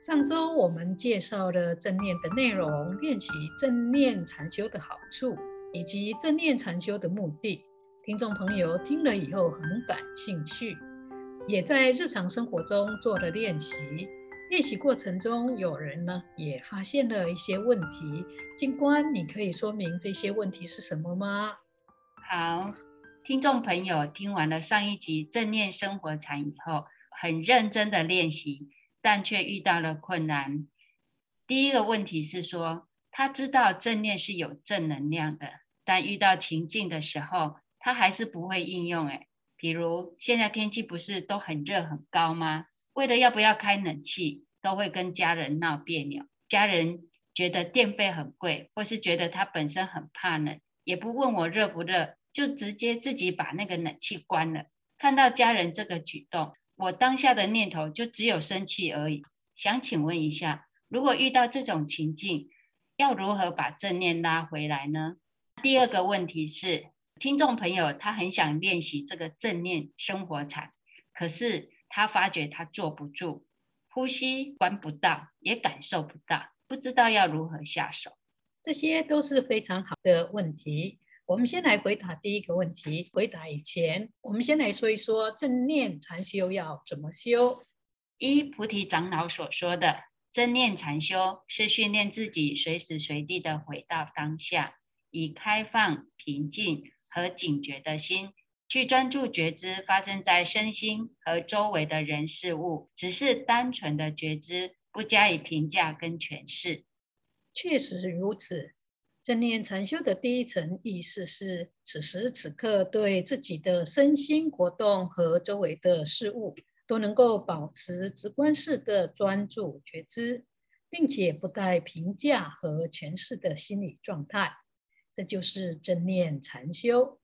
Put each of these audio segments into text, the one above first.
上周我们介绍了正念的内容，练习正念禅修的好处，以及正念禅修的目的。听众朋友听了以后很感兴趣，也在日常生活中做了练习。练习过程中，有人呢也发现了一些问题。静观，你可以说明这些问题是什么吗？好，听众朋友听完了上一集正念生活禅以后，很认真的练习。但却遇到了困难。第一个问题是说，他知道正念是有正能量的，但遇到情境的时候，他还是不会应用。诶，比如现在天气不是都很热很高吗？为了要不要开冷气，都会跟家人闹别扭。家人觉得电费很贵，或是觉得他本身很怕冷，也不问我热不热，就直接自己把那个冷气关了。看到家人这个举动。我当下的念头就只有生气而已。想请问一下，如果遇到这种情境，要如何把正念拉回来呢？第二个问题是，听众朋友他很想练习这个正念生活禅，可是他发觉他坐不住，呼吸关不到，也感受不到，不知道要如何下手。这些都是非常好的问题。我们先来回答第一个问题。回答以前，我们先来说一说正念禅修要怎么修。依菩提长老所说的，正念禅修是训练自己随时随地的回到当下，以开放、平静和警觉的心去专注觉知发生在身心和周围的人事物，只是单纯的觉知，不加以评价跟诠释。确实如此。正念禅修的第一层意思是，此时此刻对自己的身心活动和周围的事物，都能够保持直观式的专注觉知，并且不带评价和诠释的心理状态。这就是正念禅修。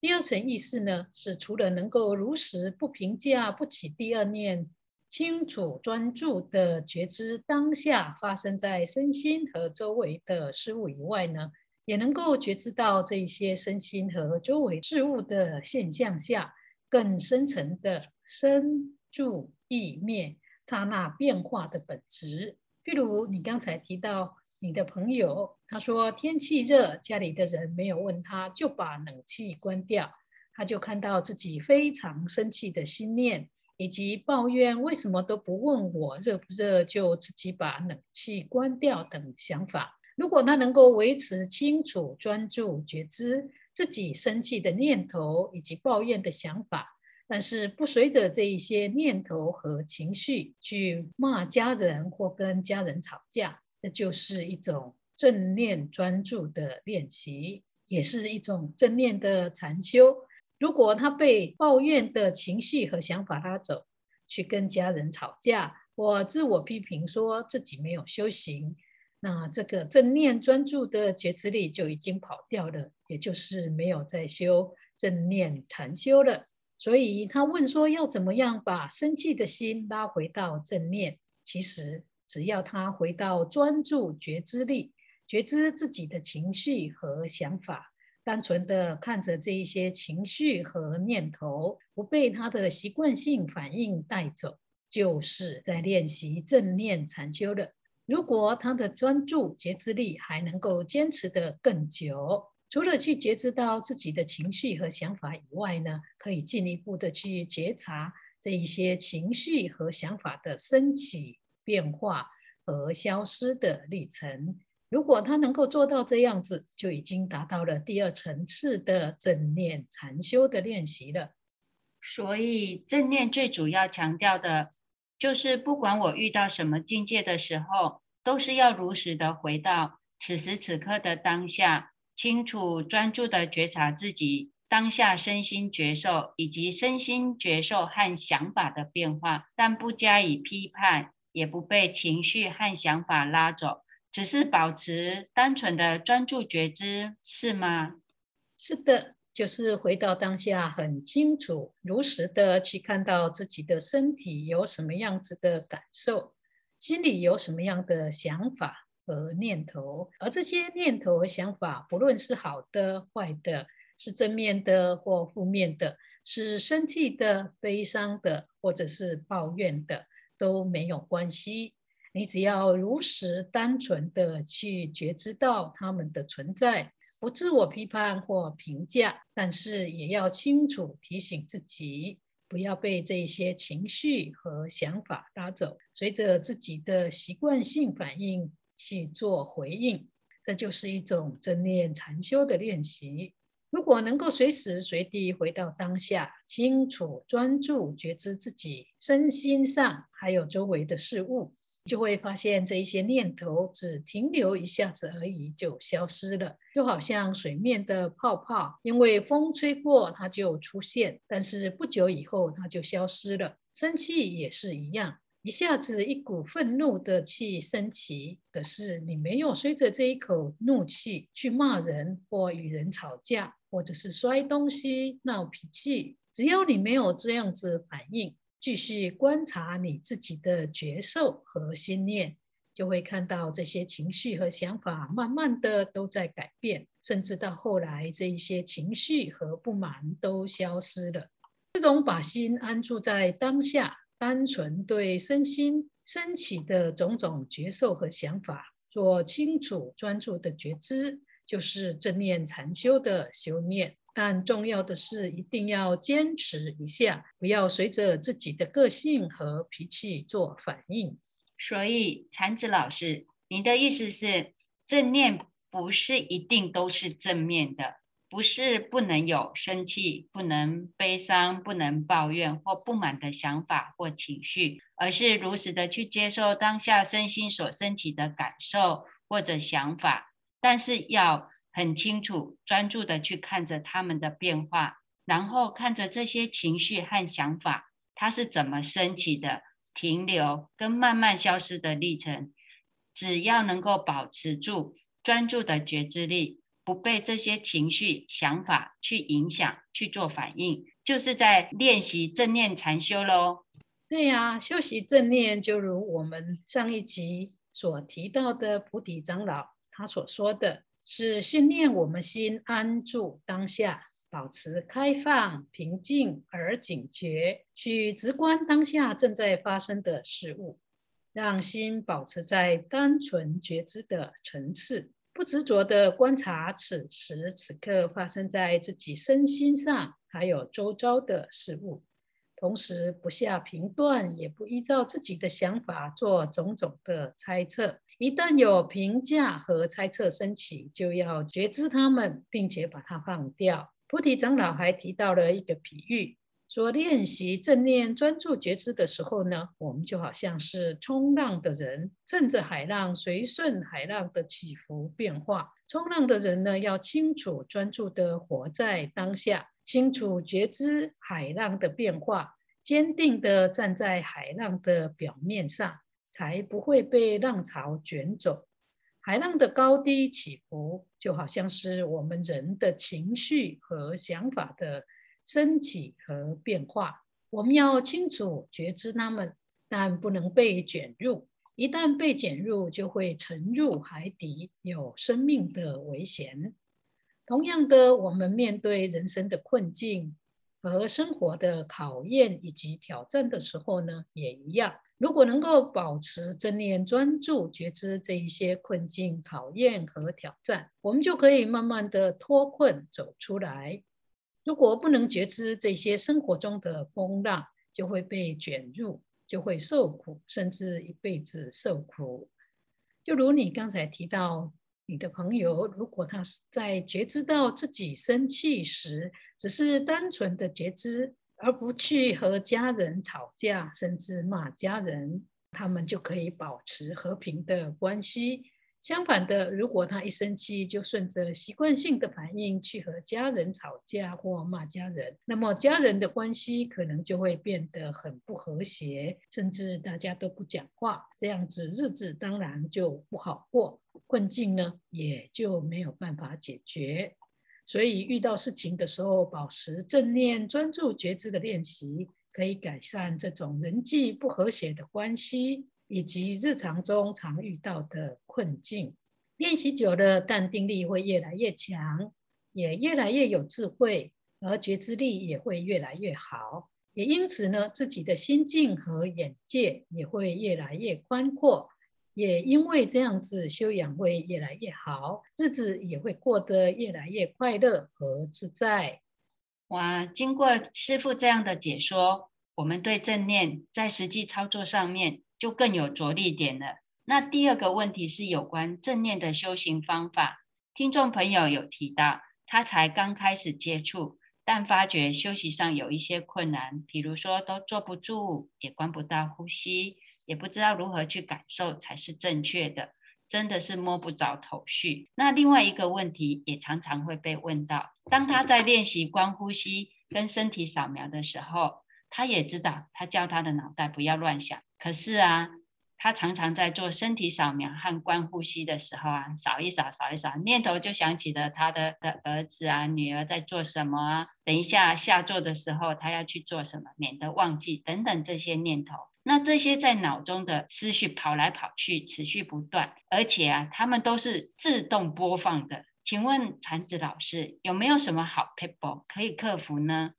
第二层意思呢，是除了能够如实不评价、不起第二念。清楚专注的觉知当下发生在身心和周围的事物以外呢，也能够觉知到这些身心和周围事物的现象下更深层的生住异灭刹那变化的本质。譬如你刚才提到你的朋友，他说天气热，家里的人没有问他就把冷气关掉，他就看到自己非常生气的心念。以及抱怨为什么都不问我热不热，就自己把冷气关掉等想法。如果他能够维持清楚、专注、觉知自己生气的念头以及抱怨的想法，但是不随着这一些念头和情绪去骂家人或跟家人吵架，这就是一种正念专注的练习，也是一种正念的禅修。如果他被抱怨的情绪和想法拉走，去跟家人吵架，或自我批评说自己没有修行，那这个正念专注的觉知力就已经跑掉了，也就是没有在修正念禅修了。所以他问说，要怎么样把生气的心拉回到正念？其实只要他回到专注觉知力，觉知自己的情绪和想法。单纯的看着这一些情绪和念头，不被他的习惯性反应带走，就是在练习正念禅修了。如果他的专注觉知力还能够坚持得更久，除了去觉知到自己的情绪和想法以外呢，可以进一步的去觉察这一些情绪和想法的升起、变化和消失的历程。如果他能够做到这样子，就已经达到了第二层次的正念禅修的练习了。所以正念最主要强调的，就是不管我遇到什么境界的时候，都是要如实的回到此时此刻的当下，清楚专注的觉察自己当下身心觉受，以及身心觉受和想法的变化，但不加以批判，也不被情绪和想法拉走。只是保持单纯的专注觉知，是吗？是的，就是回到当下，很清楚、如实的去看到自己的身体有什么样子的感受，心里有什么样的想法和念头，而这些念头和想法，不论是好的、坏的，是正面的或负面的，是生气的、悲伤的，或者是抱怨的，都没有关系。你只要如实、单纯的去觉知到他们的存在，不自我批判或评价，但是也要清楚提醒自己，不要被这些情绪和想法拉走，随着自己的习惯性反应去做回应。这就是一种正念禅修的练习。如果能够随时随地回到当下，清楚专注觉知自己身心上还有周围的事物，就会发现这一些念头只停留一下子而已，就消失了，就好像水面的泡泡，因为风吹过它就出现，但是不久以后它就消失了。生气也是一样。一下子一股愤怒的气升起，可是你没有随着这一口怒气去骂人或与人吵架，或者是摔东西闹脾气。只要你没有这样子反应，继续观察你自己的觉受和心念，就会看到这些情绪和想法慢慢的都在改变，甚至到后来这一些情绪和不满都消失了。这种把心安住在当下。单纯对身心升起的种种觉受和想法做清楚专注的觉知，就是正念禅修的修炼。但重要的是，一定要坚持一下，不要随着自己的个性和脾气做反应。所以，禅子老师，你的意思是，正念不是一定都是正面的。不是不能有生气、不能悲伤、不能抱怨或不满的想法或情绪，而是如实的去接受当下身心所升起的感受或者想法，但是要很清楚、专注的去看着他们的变化，然后看着这些情绪和想法，它是怎么升起的、停留跟慢慢消失的历程。只要能够保持住专注的觉知力。不被这些情绪、想法去影响、去做反应，就是在练习正念禅修喽。对呀、修习正念就如我们上一集所提到的菩提长老他所说的是训练我们心安住当下，保持开放、平静而警觉，去直观当下正在发生的事物，让心保持在单纯觉知的层次。不执着地观察此时此刻发生在自己身心上，还有周遭的事物，同时不下评断，也不依照自己的想法做种种的猜测。一旦有评价和猜测升起，就要觉知他们，并且把它放掉。菩提长老还提到了一个比喻。说练习正念专注觉知的时候呢，我们就好像是冲浪的人，趁着海浪随顺海浪的起伏变化。冲浪的人呢，要清楚专注的活在当下，清楚觉知海浪的变化，坚定的站在海浪的表面上，才不会被浪潮卷走。海浪的高低起伏，就好像是我们人的情绪和想法的。升起和变化，我们要清楚觉知它们，但不能被卷入。一旦被卷入，就会沉入海底，有生命的危险。同样的，我们面对人生的困境和生活的考验以及挑战的时候呢，也一样。如果能够保持正念专注觉知这一些困境、考验和挑战，我们就可以慢慢的脱困走出来。如果不能觉知这些生活中的风浪，就会被卷入，就会受苦，甚至一辈子受苦。就如你刚才提到，你的朋友，如果他是在觉知到自己生气时，只是单纯的觉知，而不去和家人吵架，甚至骂家人，他们就可以保持和平的关系，相反的，如果他一生气就顺着习惯性的反应去和家人吵架或骂家人，那么家人的关系可能就会变得很不和谐，甚至大家都不讲话，这样子日子当然就不好过，困境呢也就没有办法解决。所以遇到事情的时候，保持正念、专注觉知的练习，可以改善这种人际不和谐的关系。以及日常中常遇到的困境，练习久了，淡定力会越来越强，也越来越有智慧，而觉知力也会越来越好。也因此呢，自己的心境和眼界也会越来越宽阔。也因为这样子，修养会越来越好，日子也会过得越来越快乐和自在。哇，经过师父这样的解说，我们对正念在实际操作上面。就更有着力点了。那第二个问题是有关正念的修行方法。听众朋友有提到，他才刚开始接触，但发觉休息上有一些困难，比如说都坐不住，也关不到呼吸，也不知道如何去感受才是正确的，真的是摸不着头绪。那另外一个问题也常常会被问到，当他在练习观呼吸跟身体扫描的时候，他也知道，他叫他的脑袋不要乱想。可是啊，他常常在做身体扫描和观呼吸的时候啊，扫一扫，扫一扫，念头就想起了他的的儿子啊、女儿在做什么。等一下下座的时候，他要去做什么，免得忘记等等这些念头。那这些在脑中的思绪跑来跑去，持续不断，而且啊，他们都是自动播放的。请问禅子老师有没有什么好撇步可以克服呢？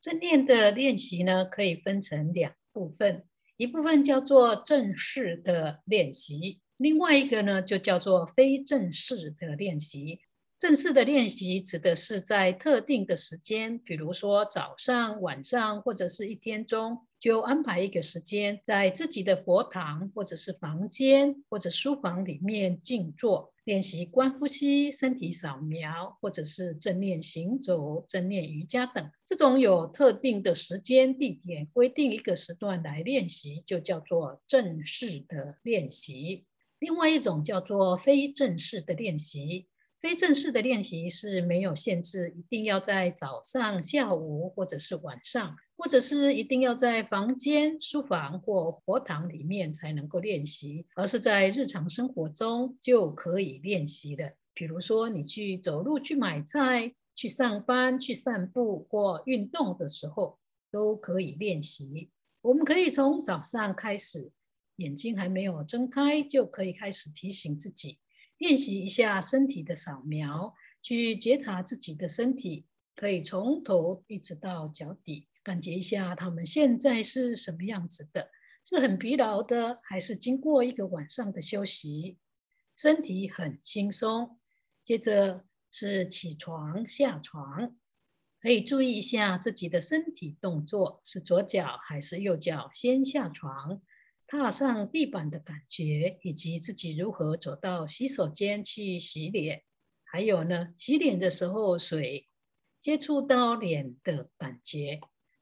正念的练习呢，可以分成两部分。一部分叫做正式的练习，另外一个呢就叫做非正式的练习。正式的练习指的是在特定的时间，比如说早上、晚上或者是一天中，就安排一个时间，在自己的佛堂或者是房间或者书房里面静坐。练习观呼吸、身体扫描，或者是正念行走、正念瑜伽等，这种有特定的时间地点，规定一个时段来练习，就叫做正式的练习。另外一种叫做非正式的练习。非正式的练习是没有限制，一定要在早上、下午或者是晚上，或者是一定要在房间、书房或佛堂里面才能够练习，而是在日常生活中就可以练习的。比如说，你去走路、去买菜、去上班、去散步或运动的时候，都可以练习。我们可以从早上开始，眼睛还没有睁开，就可以开始提醒自己。练习一下身体的扫描，去觉察自己的身体，可以从头一直到脚底，感觉一下他们现在是什么样子的，是很疲劳的，还是经过一个晚上的休息，身体很轻松。接着是起床、下床，可以注意一下自己的身体动作，是左脚还是右脚先下床。踏上地板的感觉，以及自己如何走到洗手间去洗脸，还有呢，洗脸的时候水接触到脸的感觉，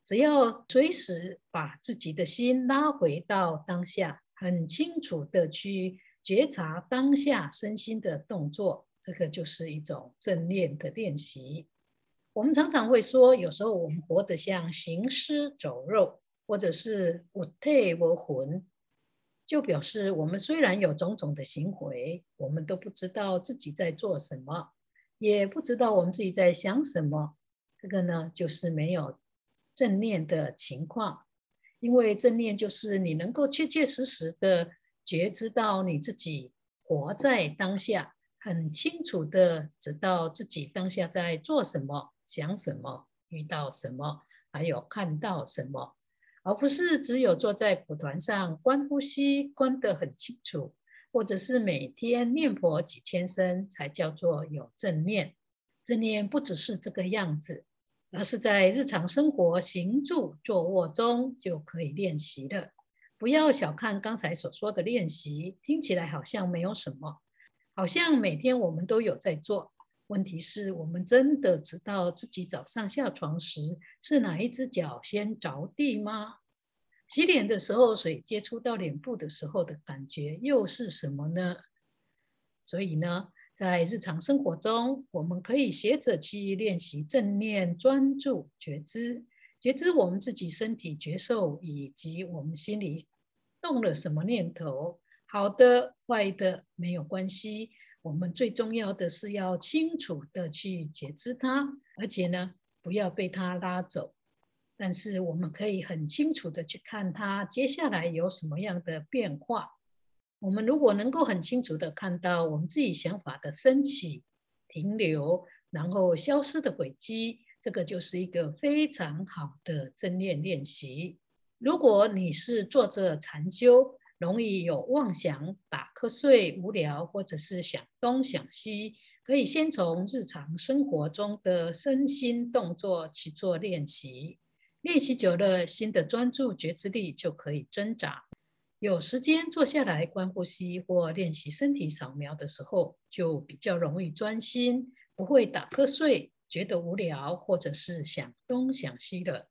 只要随时把自己的心拉回到当下，很清楚的去觉察当下身心的动作，这个就是一种正念的练习。我们常常会说，有时候我们活得像行尸走肉，或者是有体无魂。就表示我们虽然有种种的行为，我们都不知道自己在做什么，也不知道我们自己在想什么。这个呢，就是没有正念的情况。因为正念就是你能够确确实实的觉知到你自己活在当下，很清楚的知道自己当下在做什么、想什么、遇到什么，还有看到什么。而不是只有坐在蒲团上观呼吸，观得很清楚，或者是每天念佛几千声才叫做有正念。正念不只是这个样子，而是在日常生活行住坐卧中就可以练习的。不要小看刚才所说的练习，听起来好像没有什么，好像每天我们都有在做。问题是我们真的知道自己早上下床时是哪一只脚先着地吗？洗脸的时候，水接触到脸部的时候的感觉又是什么呢？所以呢，在日常生活中，我们可以学着去练习正念、专注、觉知，觉知我们自己身体觉受，以及我们心里动了什么念头，好的、坏的没有关系。我们最重要的是要清楚的去觉知它，而且呢，不要被它拉走。但是我们可以很清楚的去看它接下来有什么样的变化。我们如果能够很清楚的看到我们自己想法的升起、停留，然后消失的轨迹，这个就是一个非常好的正念练习。如果你是坐着禅修，容易有妄想、打瞌睡、无聊，或者是想东想西，可以先从日常生活中的身心动作去做练习。练习久了，心的专注觉知力就可以增长。有时间坐下来观呼吸或练习身体扫描的时候，就比较容易专心，不会打瞌睡、觉得无聊，或者是想东想西了。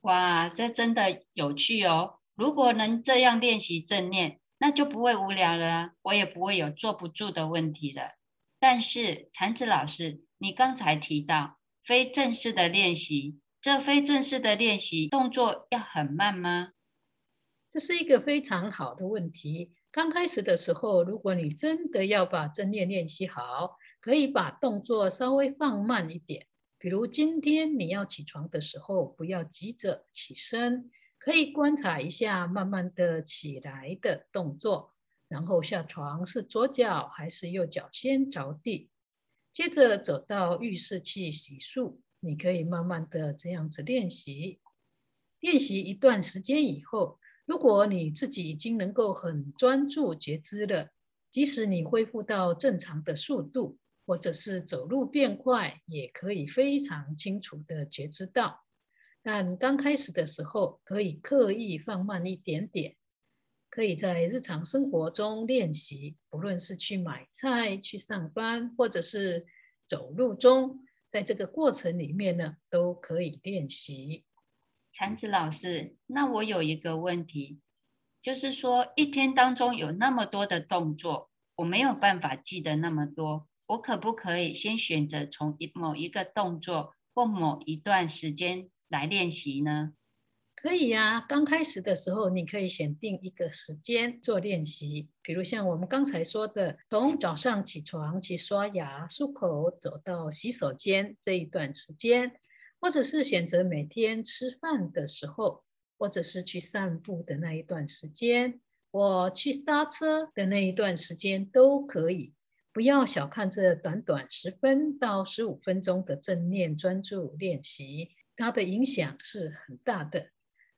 哇，这真的有趣哦！如果能这样练习正念，那就不会无聊了，我也不会有坐不住的问题了。但是禅子老师，你刚才提到非正式的练习，这非正式的练习动作要很慢吗？这是一个非常好的问题。刚开始的时候，如果你真的要把正念练习好，可以把动作稍微放慢一点。比如今天你要起床的时候，不要急着起身，可以观察一下慢慢的起来的动作，然后下床是左脚还是右脚先着地，接着走到浴室去洗漱。你可以慢慢的这样子练习，练习一段时间以后。如果你自己已经能够很专注觉知了，即使你恢复到正常的速度，或者是走路变快，也可以非常清楚的觉知到。但刚开始的时候，可以刻意放慢一点点，可以在日常生活中练习，不论是去买菜、去上班，或者是走路中，在这个过程里面呢，都可以练习。禅子老师，那我有一个问题，就是说一天当中有那么多的动作，我没有办法记得那么多，我可不可以先选择从一某一个动作或某一段时间来练习呢？可以呀，刚开始的时候你可以选定一个时间做练习，比如像我们刚才说的，从早上起床去刷牙、漱口，走到洗手间这一段时间。或者是选择每天吃饭的时候，或者是去散步的那一段时间，我去搭车的那一段时间都可以。不要小看这短短十分到十五分钟的正念专注练习，它的影响是很大的。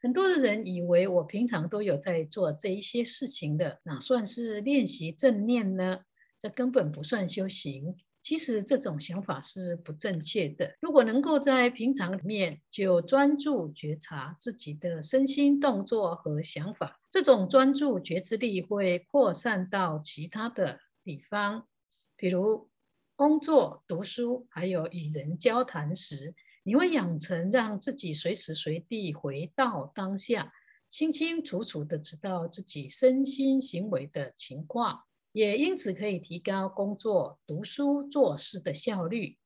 很多的人以为我平常都有在做这一些事情的，哪算是练习正念呢？这根本不算修行。其实这种想法是不正确的。如果能够在平常里面就专注觉察自己的身心动作和想法，这种专注觉知力会扩散到其他的地方，比如工作、读书，还有与人交谈时，你会养成让自己随时随地回到当下，清清楚楚的知道自己身心行为的情况。也因此可以提高工作、读书、做事的效率，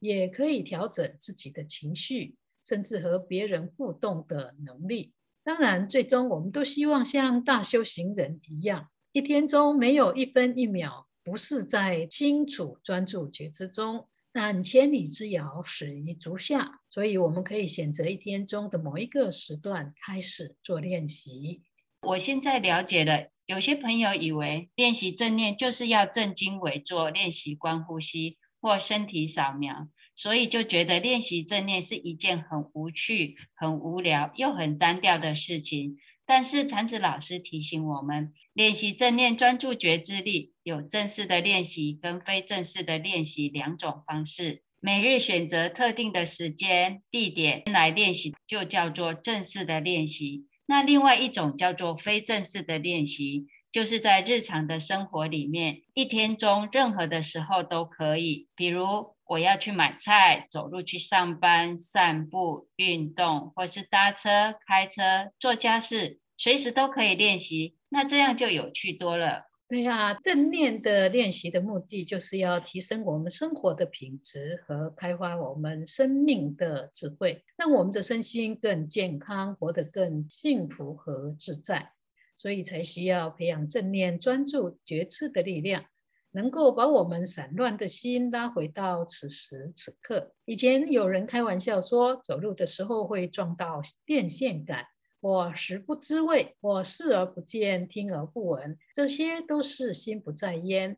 也可以调整自己的情绪，甚至和别人互动的能力。当然，最终我们都希望像大修行人一样，一天中没有一分一秒不是在清楚专注觉知中。但千里之遥，始于足下，所以我们可以选择一天中的某一个时段开始做练习。我现在了解了。有些朋友以为练习正念就是要正襟危坐练习观呼吸或身体扫描，所以就觉得练习正念是一件很无趣、很无聊又很单调的事情。但是禅子老师提醒我们，练习正念专注觉知力有正式的练习跟非正式的练习两种方式。每日选择特定的时间、地点来练习，就叫做正式的练习。那另外一种叫做非正式的练习，就是在日常的生活里面，一天中任何的时候都可以。比如我要去买菜、走路去上班、散步、运动，或是搭车、开车、做家事，随时都可以练习。那这样就有趣多了。对呀，正念的练习的目的就是要提升我们生活的品质和开发我们生命的智慧，让我们的身心更健康，活得更幸福和自在。所以才需要培养正念、专注、觉知的力量，能够把我们散乱的心拉回到此时此刻。以前有人开玩笑说，走路的时候会撞到电线杆。我食不知味，我视而不见，听而不闻，这些都是心不在焉，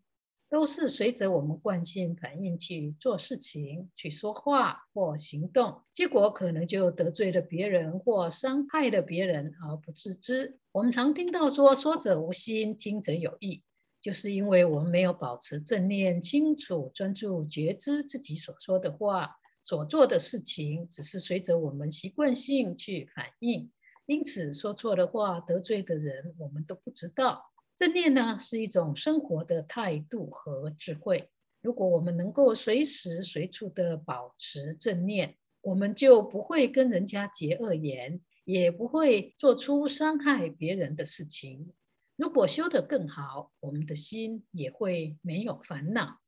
都是随着我们惯性反应去做事情、去说话或行动，结果可能就得罪了别人或伤害了别人而不自知。我们常听到说“说者无心，听者有意”，就是因为我们没有保持正念、清楚、专注、觉知自己所说的话、所做的事情，只是随着我们习惯性去反应。因此，说错的话得罪的人，我们都不知道。正念呢，是一种生活的态度和智慧。如果我们能够随时随处的保持正念，我们就不会跟人家结恶缘，也不会做出伤害别人的事情。如果修得更好，我们的心也会没有烦恼。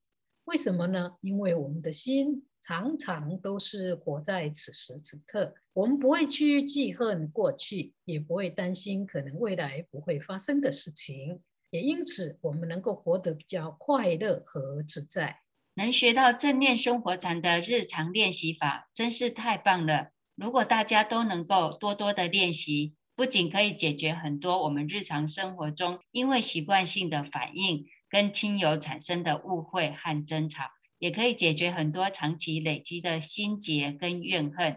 为什么呢？因为我们的心。常常都是活在此时此刻，我们不会去记恨过去，也不会担心可能未来不会发生的事情，也因此我们能够活得比较快乐和自在。能学到正念生活禅的日常练习法，真是太棒了！如果大家都能够多多的练习，不仅可以解决很多我们日常生活中因为习惯性的反应跟亲友产生的误会和争吵。也可以解决很多长期累积的心结跟怨恨。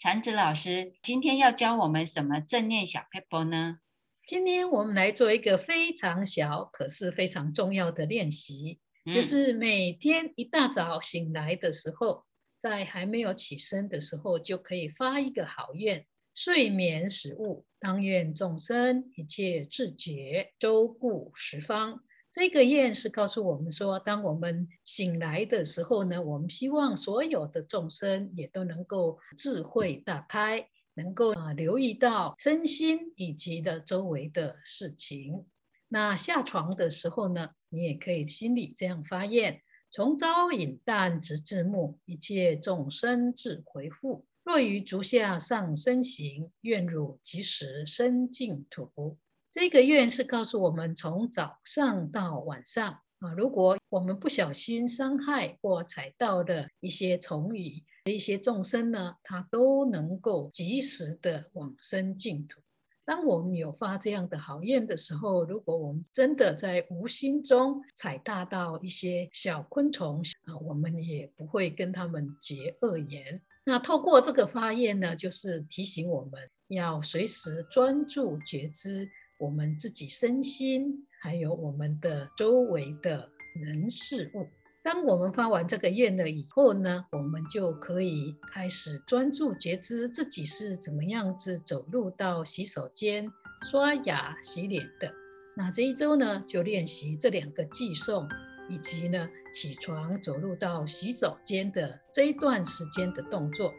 禅子老师今天要教我们什么正念小撇步呢？今天我们来做一个非常小，可是非常重要的练习，嗯、就是每天一大早醒来的时候，在还没有起身的时候，就可以发一个好愿：睡眠食物，当愿众生一切自觉，周顾十方。这个愿是告诉我们说，当我们醒来的时候呢，我们希望所有的众生也都能够智慧大开，能够啊留意到身心以及的周围的事情。那下床的时候呢，你也可以心里这样发愿：从朝饮旦直至暮，一切众生自回复。若于足下上身行，愿汝即时生净土。这个愿是告诉我们，从早上到晚上啊，如果我们不小心伤害或踩到的一些虫蚁、一些众生呢，它都能够及时的往生净土。当我们有发这样的好愿的时候，如果我们真的在无心中踩踏到一些小昆虫啊，我们也不会跟他们结恶缘。那透过这个发愿呢，就是提醒我们要随时专注觉知。我们自己身心，还有我们的周围的人事物。当我们发完这个愿了以后呢，我们就可以开始专注觉知自己是怎么样子走路到洗手间、刷牙、洗脸的。那这一周呢，就练习这两个寄送，以及呢起床走路到洗手间的这一段时间的动作，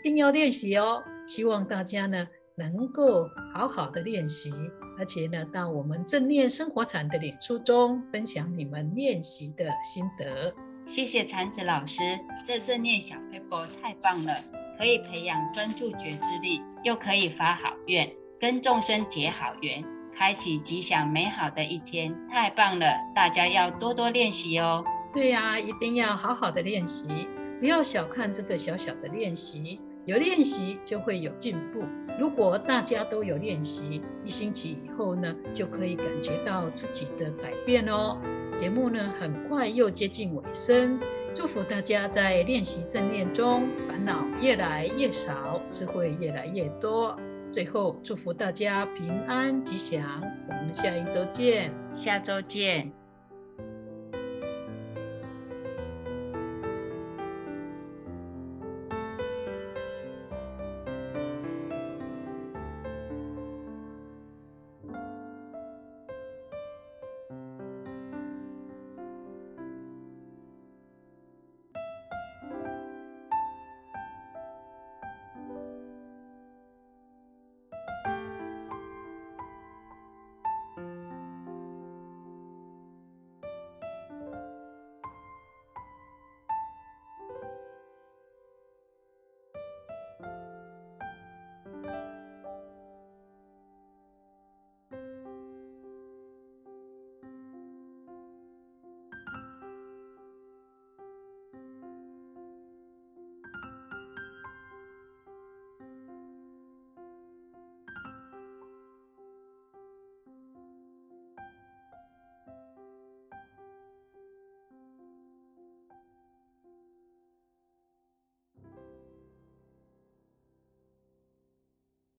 一定要练习哦。希望大家呢能够好好的练习。而且呢，到我们正念生活禅的脸书中分享你们练习的心得。谢谢禅子老师，这正念小 paper 太棒了，可以培养专注觉知力，又可以发好愿，跟众生结好缘，开启吉祥美好的一天，太棒了！大家要多多练习哦。对呀、啊，一定要好好的练习，不要小看这个小小的练习，有练习就会有进步。如果大家都有练习，一星期以后呢，就可以感觉到自己的改变哦。节目呢，很快又接近尾声，祝福大家在练习正念中，烦恼越来越少，智慧越来越多。最后，祝福大家平安吉祥，我们下一周见，下周见。